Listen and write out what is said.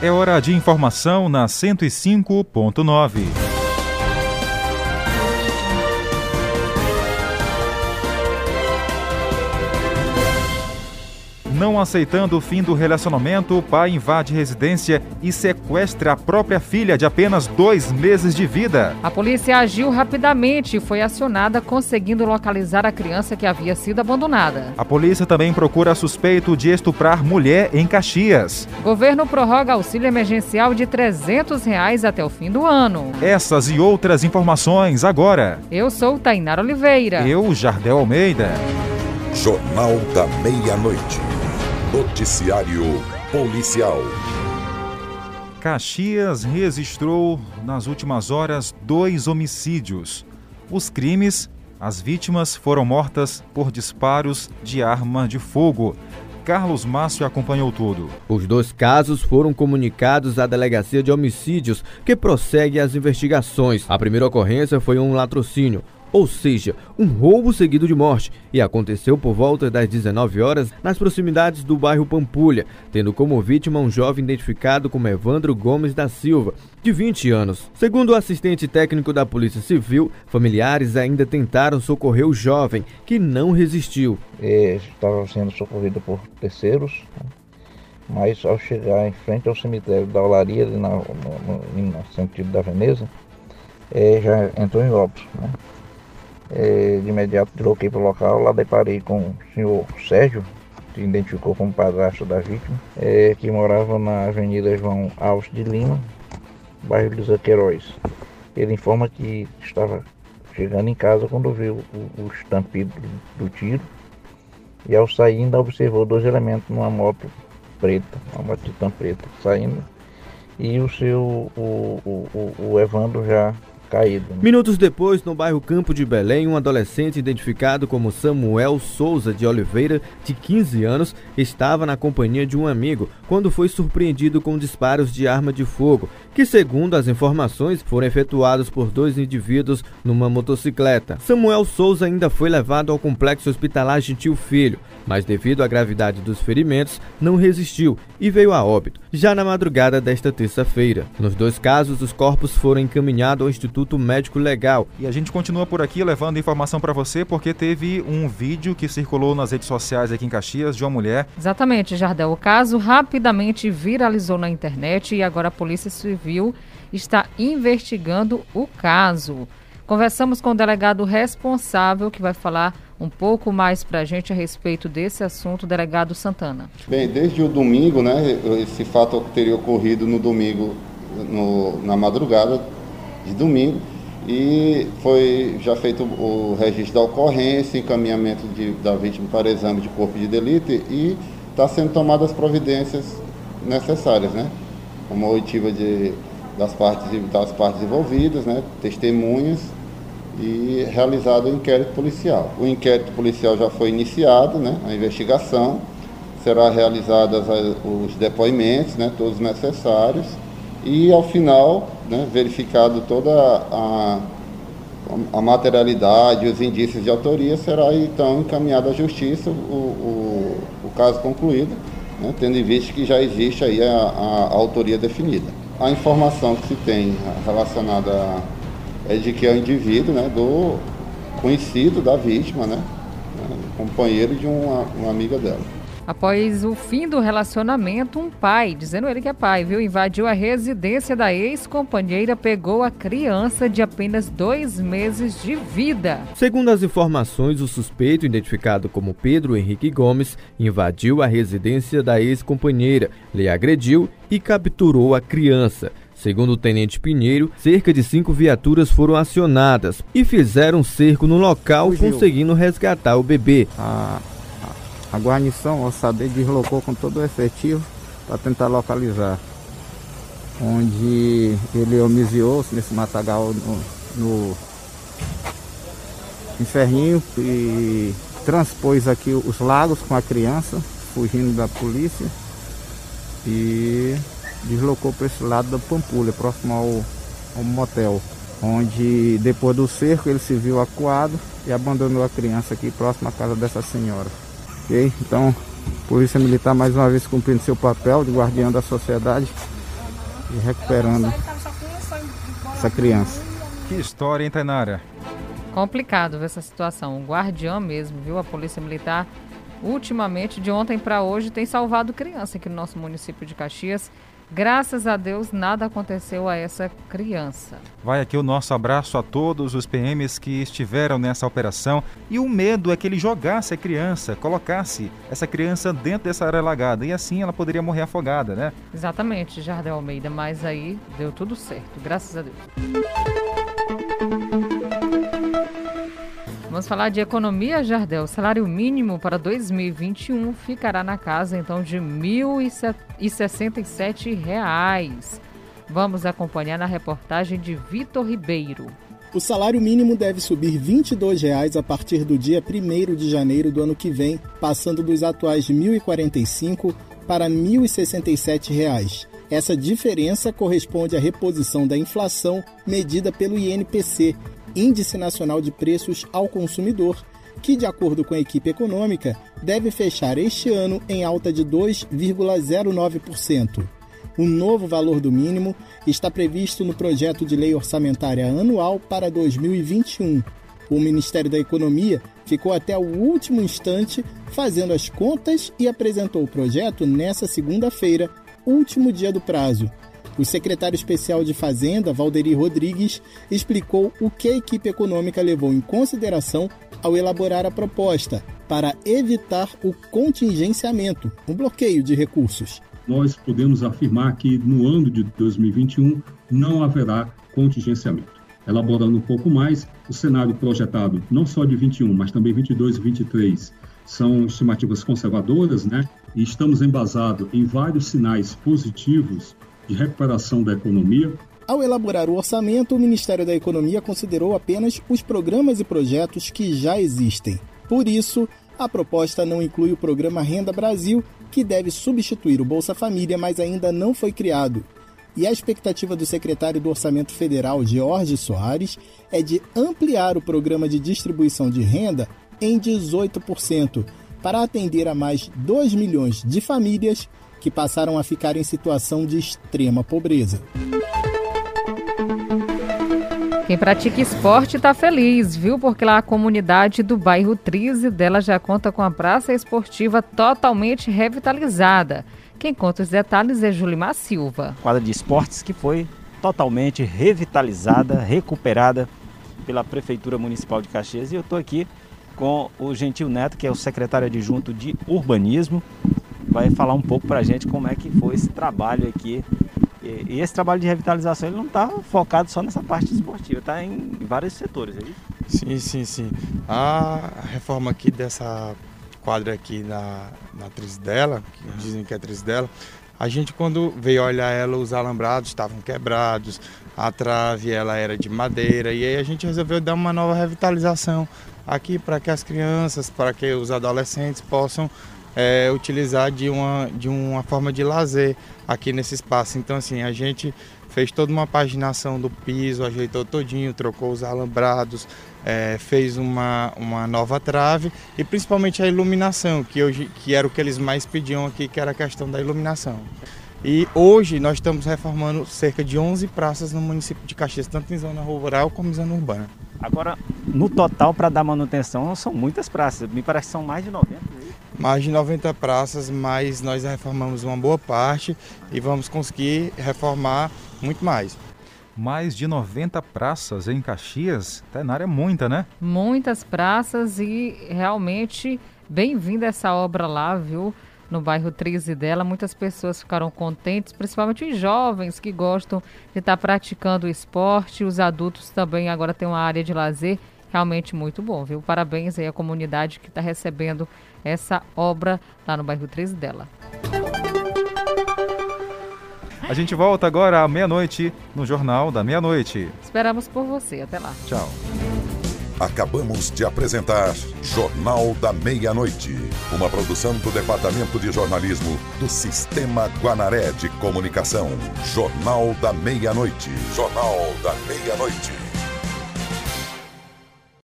É hora de informação na 105.9. Não aceitando o fim do relacionamento, o pai invade residência e sequestra a própria filha de apenas dois meses de vida. A polícia agiu rapidamente e foi acionada, conseguindo localizar a criança que havia sido abandonada. A polícia também procura suspeito de estuprar mulher em Caxias. Governo prorroga auxílio emergencial de 300 reais até o fim do ano. Essas e outras informações agora. Eu sou Tainara Oliveira. Eu, Jardel Almeida. Jornal da Meia-Noite. Noticiário Policial. Caxias registrou nas últimas horas dois homicídios. Os crimes, as vítimas foram mortas por disparos de arma de fogo. Carlos Márcio acompanhou tudo. Os dois casos foram comunicados à Delegacia de Homicídios, que prossegue as investigações. A primeira ocorrência foi um latrocínio ou seja, um roubo seguido de morte, e aconteceu por volta das 19 horas nas proximidades do bairro Pampulha, tendo como vítima um jovem identificado como Evandro Gomes da Silva, de 20 anos. Segundo o assistente técnico da Polícia Civil, familiares ainda tentaram socorrer o jovem, que não resistiu. Estava sendo socorrido por terceiros, né? mas ao chegar em frente ao cemitério da Olaria, na, no, no, no sentido da Veneza, é, já entrou em óbito. Né? É, de imediato desloquei para o local, lá deparei com o senhor Sérgio, que identificou como padrasto da vítima, é, que morava na Avenida João Alves de Lima, bairro dos Aqueiroz. Ele informa que estava chegando em casa quando viu o, o estampido do tiro e ao sair ainda observou dois elementos numa moto preta, uma moto titã preta, saindo e o seu, o, o, o Evandro já caído. Né? Minutos depois, no bairro Campo de Belém, um adolescente identificado como Samuel Souza de Oliveira, de 15 anos, estava na companhia de um amigo quando foi surpreendido com disparos de arma de fogo, que, segundo as informações, foram efetuados por dois indivíduos numa motocicleta. Samuel Souza ainda foi levado ao complexo hospitalar Gentil Filho, mas devido à gravidade dos ferimentos, não resistiu e veio a óbito, já na madrugada desta terça-feira. Nos dois casos, os corpos foram encaminhados ao Instituto Médico Legal. E a gente continua por aqui levando informação para você porque teve um vídeo que circulou nas redes sociais aqui em Caxias de uma mulher. Exatamente, Jardel. O caso rapidamente viralizou na internet e agora a Polícia Civil está investigando o caso. Conversamos com o delegado responsável que vai falar um pouco mais para a gente a respeito desse assunto, delegado Santana. Bem, desde o domingo, né, esse fato teria ocorrido no domingo, no, na madrugada, de domingo e foi já feito o registro da ocorrência, encaminhamento de, da vítima para exame de corpo de delito e está sendo tomadas as providências necessárias, né? Como oitiva de, das, partes, das partes envolvidas, né? testemunhas e realizado o inquérito policial. O inquérito policial já foi iniciado, né? a investigação, será realizadas os depoimentos, né? todos necessários e ao final, né, verificado toda a, a materialidade, os indícios de autoria, será então encaminhado à justiça o, o, o caso concluído, né, tendo em vista que já existe aí a, a, autoria definida. A informação que se tem relacionada é de que é o indivíduo né, do conhecido da vítima, né, companheiro de uma, uma amiga dela. Após o fim do relacionamento, um pai, dizendo ele que é pai, viu, invadiu a residência da ex-companheira, pegou a criança de apenas dois meses de vida. Segundo as informações, o suspeito, identificado como Pedro Henrique Gomes, invadiu a residência da ex-companheira, lhe agrediu e capturou a criança. Segundo o tenente Pinheiro, cerca de cinco viaturas foram acionadas e fizeram cerco no local, Fugiu. conseguindo resgatar o bebê. Ah a guarnição, ao saber, deslocou com todo o efetivo para tentar localizar. Onde ele homiziou-se nesse matagal no, no Ferrinho e transpôs aqui os lagos com a criança, fugindo da polícia e deslocou para esse lado da Pampulha, próximo ao, ao motel, onde depois do cerco ele se viu acuado e abandonou a criança aqui próximo à casa dessa senhora. Ok? Então, Polícia Militar mais uma vez cumprindo seu papel de guardião da sociedade, e recuperando essa criança. Que história, hein, Tainara? Complicado ver essa situação. Um guardião mesmo, viu? A Polícia Militar, ultimamente, de ontem para hoje, tem salvado criança aqui no nosso município de Caxias. Graças a Deus, nada aconteceu a essa criança. Vai aqui o nosso abraço a todos os PMs que estiveram nessa operação. E o medo é que ele jogasse a criança, colocasse essa criança dentro dessa área alagada. E assim ela poderia morrer afogada, né? Exatamente, Jardel Almeida. Mas aí deu tudo certo, graças a Deus. Vamos falar de economia, Jardel. O salário mínimo para 2021 ficará na casa então de R$ 1.067. Vamos acompanhar na reportagem de Vitor Ribeiro. O salário mínimo deve subir R$ 22,00 a partir do dia 1 de janeiro do ano que vem, passando dos atuais R$ 1.045 para R$ 1.067. Essa diferença corresponde à reposição da inflação medida pelo INPC, Índice Nacional de Preços ao Consumidor, que, de acordo com a equipe econômica, deve fechar este ano em alta de 2,09%. O novo valor do mínimo está previsto no projeto de lei orçamentária anual para 2021. O Ministério da Economia ficou até o último instante fazendo as contas e apresentou o projeto nesta segunda-feira, último dia do prazo. O secretário especial de Fazenda, Valderi Rodrigues, explicou o que a equipe econômica levou em consideração ao elaborar a proposta para evitar o contingenciamento, um bloqueio de recursos. Nós podemos afirmar que no ano de 2021 não haverá contingenciamento. Elaborando um pouco mais, o cenário projetado não só de 21, mas também 22 e 23 são estimativas conservadoras, né? E estamos embasados em vários sinais positivos de recuperação da economia. Ao elaborar o orçamento, o Ministério da Economia considerou apenas os programas e projetos que já existem. Por isso, a proposta não inclui o programa Renda Brasil, que deve substituir o Bolsa Família, mas ainda não foi criado. E a expectativa do secretário do Orçamento Federal, Jorge Soares, é de ampliar o programa de distribuição de renda em 18%, para atender a mais 2 milhões de famílias que passaram a ficar em situação de extrema pobreza. Quem pratica esporte está feliz, viu? Porque lá a comunidade do bairro Trize dela já conta com a praça esportiva totalmente revitalizada. Quem conta os detalhes é Julimar Silva. Quadra de esportes que foi totalmente revitalizada, recuperada pela Prefeitura Municipal de Caxias. E eu estou aqui com o Gentil Neto, que é o secretário adjunto de Urbanismo, vai falar um pouco para a gente como é que foi esse trabalho aqui. E esse trabalho de revitalização ele não está focado só nessa parte esportiva, está em vários setores, é isso? Sim, sim, sim. A reforma aqui dessa quadra aqui na, na atriz dela, que dizem que é atriz dela, a gente quando veio olhar ela, os alambrados estavam quebrados, a trave ela era de madeira, e aí a gente resolveu dar uma nova revitalização aqui para que as crianças, para que os adolescentes possam é, utilizar de uma, de uma forma de lazer aqui nesse espaço. Então, assim, a gente fez toda uma paginação do piso, ajeitou todinho, trocou os alambrados, é, fez uma, uma nova trave e principalmente a iluminação, que, hoje, que era o que eles mais pediam aqui, que era a questão da iluminação. E hoje nós estamos reformando cerca de 11 praças no município de Caxias, tanto em zona rural como em zona urbana. Agora, no total, para dar manutenção, são muitas praças, me parece que são mais de 90 mais de 90 praças, mas nós reformamos uma boa parte e vamos conseguir reformar muito mais. Mais de 90 praças em Caxias, Tainara é muita, né? Muitas praças e realmente bem-vinda essa obra lá, viu? No bairro Trize dela, muitas pessoas ficaram contentes, principalmente os jovens que gostam de estar praticando o esporte, os adultos também agora têm uma área de lazer realmente muito bom, viu? Parabéns aí à comunidade que está recebendo essa obra lá no bairro 13 dela. A gente volta agora à meia-noite no Jornal da Meia-Noite. Esperamos por você. Até lá. Tchau. Acabamos de apresentar Jornal da Meia-Noite, uma produção do Departamento de Jornalismo do Sistema Guanaré de Comunicação. Jornal da Meia-Noite. Jornal da Meia-Noite.